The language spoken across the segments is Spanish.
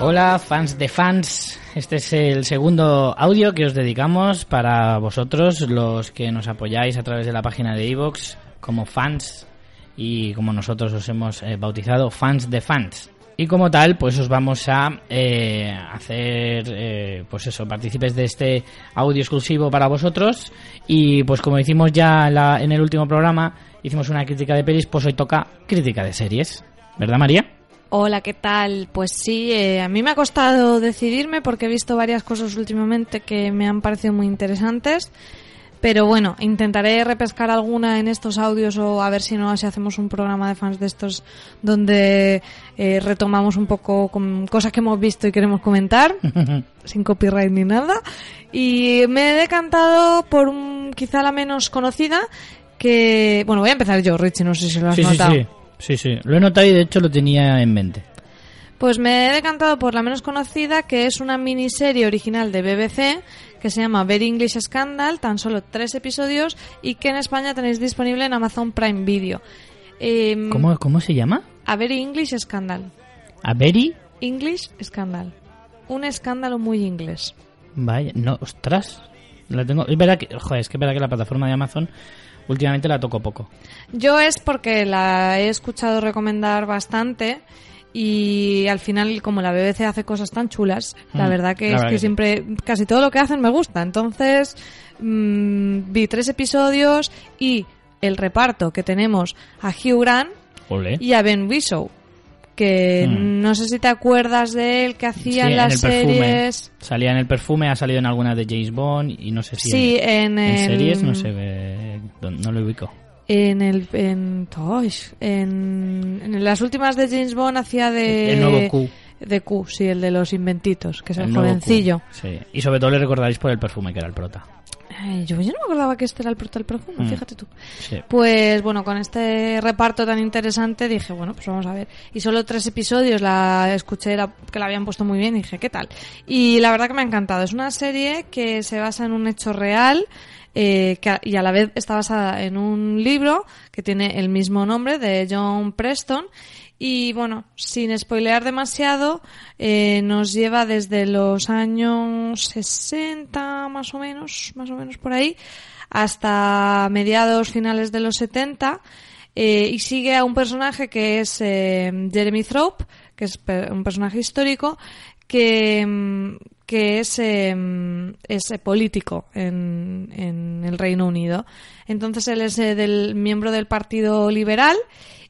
Hola, fans de fans. Este es el segundo audio que os dedicamos para vosotros, los que nos apoyáis a través de la página de iVoox como fans y como nosotros os hemos eh, bautizado, fans de fans. Y como tal, pues os vamos a eh, hacer, eh, pues eso, partícipes de este audio exclusivo para vosotros. Y pues como hicimos ya en, el último programa, hicimos una crítica de pelis, pues hoy toca crítica de series. ¿Verdad, María? Hola, ¿qué tal? Pues sí, eh, a mí me ha costado decidirme porque he visto varias cosas últimamente que me han parecido muy interesantes. Pero bueno, intentaré repescar alguna en estos audios o a ver si no, si hacemos un programa de fans de estos donde eh, retomamos un poco con cosas que hemos visto y queremos comentar, sin copyright ni nada. Y me he decantado por un, quizá la menos conocida, que... Bueno, voy a empezar yo, Richie, no sé si lo has Sí, sí, notado. sí. Sí, sí. Lo he notado y de hecho lo tenía en mente. Pues me he decantado por la menos conocida, que es una miniserie original de BBC que se llama Very English Scandal, tan solo tres episodios y que en España tenéis disponible en Amazon Prime Video. Eh, ¿Cómo, cómo se llama? A Very English Scandal. ¿A Berry? English Scandal. Un escándalo muy inglés. Vaya, no, ostras. La tengo, es verdad que, joder, es que es verdad que la plataforma de Amazon últimamente la toco poco. Yo es porque la he escuchado recomendar bastante y al final como la BBC hace cosas tan chulas, la Mm, verdad que la es verdad que siempre casi todo lo que hacen me gusta. Entonces mm, vi tres episodios y el reparto que tenemos a Hugh Grant y a Ben Whishaw que Mm. no sé si te acuerdas de él que Sí, hacían en las series Salía en el perfume, ha salido en alguna de James Bond y no sé si Sí, en, en en el- series no ve, no lo ubico. En el en, en, en las últimas de James Bond hacía de El nuevo Q. De Q, sí, el de los inventitos, que es el, jovencillo. Sí. Y sobre todo le recordaréis por el perfume que era el prota. Ay, yo, yo no me acordaba que este era el prota del perfume, Mm. fíjate tú. Sí. Pues bueno, con este reparto tan interesante dije, bueno, pues vamos a ver. Y solo tres episodios la escuché la- que la habían puesto muy bien y dije, ¿qué tal? Y la verdad que me ha encantado. Es una serie que se basa en un hecho real eh, y a la vez está basada en un libro que tiene el mismo nombre de John Preston. Y bueno, sin spoilear demasiado, eh, nos lleva desde los años 60 más o menos, más o menos por ahí, hasta mediados finales de los 70 eh, y sigue a un personaje que es Jeremy Thorpe, que es un personaje histórico que, mm, que es, eh, es eh, político en, en el Reino Unido. Entonces él es eh, del miembro del Partido Liberal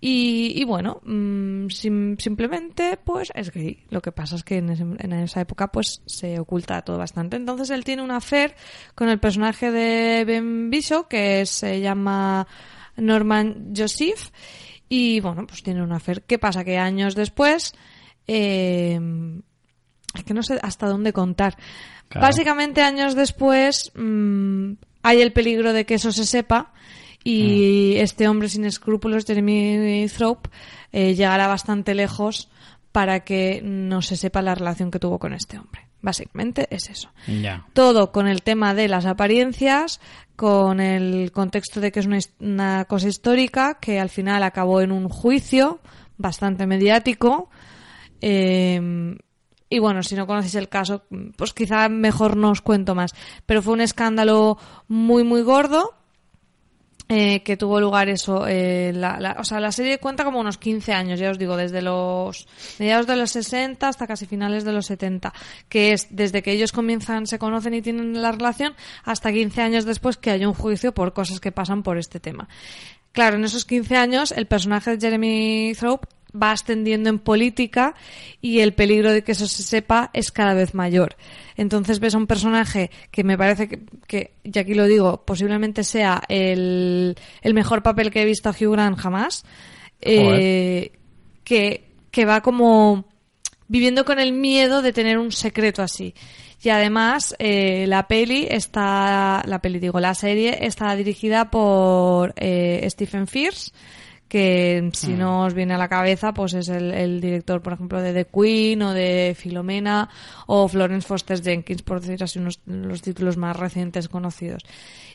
y, bueno, mm, sim- simplemente pues es gay. Lo que pasa es que en, ese- en esa época pues se oculta todo bastante. Entonces él tiene una affair con el personaje de Ben Bishop que se llama Norman Joseph y bueno, pues tiene una affair. ¿Qué pasa? Que años después... Eh, es que no sé hasta dónde contar. Claro. Básicamente años después mm, hay el peligro de que eso se sepa y este hombre sin escrúpulos, Jeremy Thorpe, eh, llegará bastante lejos para que no se sepa la relación que tuvo con este hombre. Básicamente es eso. Todo con el tema de las apariencias, con el contexto de que es una, una cosa histórica que al final acabó en un juicio bastante mediático. Eh, y bueno, si no conocéis el caso, pues quizá mejor no os cuento más. Pero fue un escándalo muy, muy gordo. eh, que tuvo lugar eso, eh, la, la- o sea, la serie cuenta como unos 15 años, ya os digo, desde los mediados de los 60 hasta casi finales de los 70, que es desde que ellos comienzan, se conocen y tienen la relación, hasta 15 años después que hay un juicio por cosas que pasan por este tema. Claro, en esos 15 años el personaje de Jeremy Thorpe va ascendiendo en política y el peligro de que eso se sepa es cada vez mayor. Entonces ves a un personaje que me parece que, que y aquí lo digo, posiblemente sea el, el mejor papel que he visto a Hugh Grant jamás, eh, que, que va como viviendo con el miedo de tener un secreto así. Y además, eh, la peli está, la peli digo, la serie está dirigida por eh, Stephen Fierce, que si no os viene a la cabeza, pues es el, el director, por ejemplo, de The Queen o de Filomena o Florence Foster Jenkins, por decir así unos los títulos más recientes conocidos.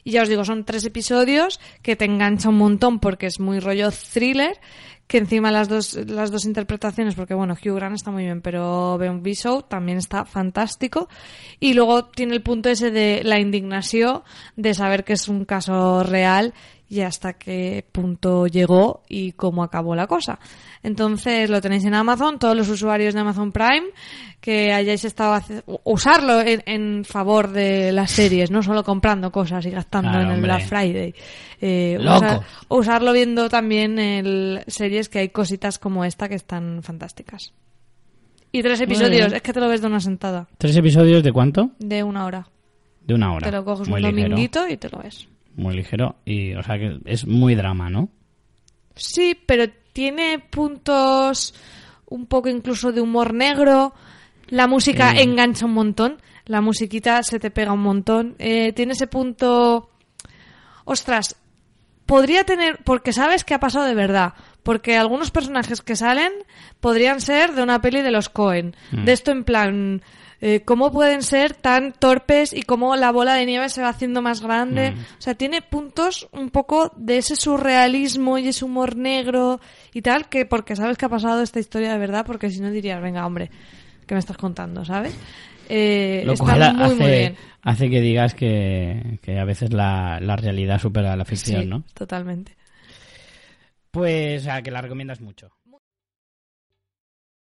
Y ya os digo, son tres episodios que te engancha un montón porque es muy rollo thriller, que encima las dos, las dos interpretaciones, porque bueno, Hugh Grant está muy bien, pero Ben Bishop también está fantástico. Y luego tiene el punto ese de la indignación de saber que es un caso real y hasta qué punto llegó y cómo acabó la cosa. Entonces lo tenéis en Amazon, todos los usuarios de Amazon Prime que hayáis estado hace- usarlo en, en favor de las series, no solo comprando cosas y gastando Claro, en el hombre. Black Friday. Eh, usar- usarlo viendo también el, series que hay cositas como esta que están fantásticas. Y tres episodios, es que te lo ves de una sentada, ¿Tres episodios de cuánto? de una hora. De una hora. Te lo coges muy un ligero, dominguito y te lo ves. Muy ligero. Y, o sea, que es muy drama, ¿no? Sí, pero tiene puntos un poco incluso de humor negro. La música Eh. engancha un montón. La musiquita se te pega un montón. Eh, tiene ese punto... Ostras, podría tener... Porque sabes que ha pasado de verdad. Porque algunos personajes que salen podrían ser de una peli de los Cohen. De esto en plan... eh, ¿Cómo pueden ser tan torpes y cómo la bola de nieve se va haciendo más grande? O sea, tiene puntos un poco de ese surrealismo y ese humor negro y tal, que porque sabes que ha pasado esta historia de verdad, porque si no dirías, venga, hombre, ¿qué me estás contando, sabes? Eh, Lo está cual muy, hace, muy bien. hace que digas que, que a veces la, la realidad supera la ficción, Sí, ¿no? totalmente. Pues, o sea, que la recomiendas mucho.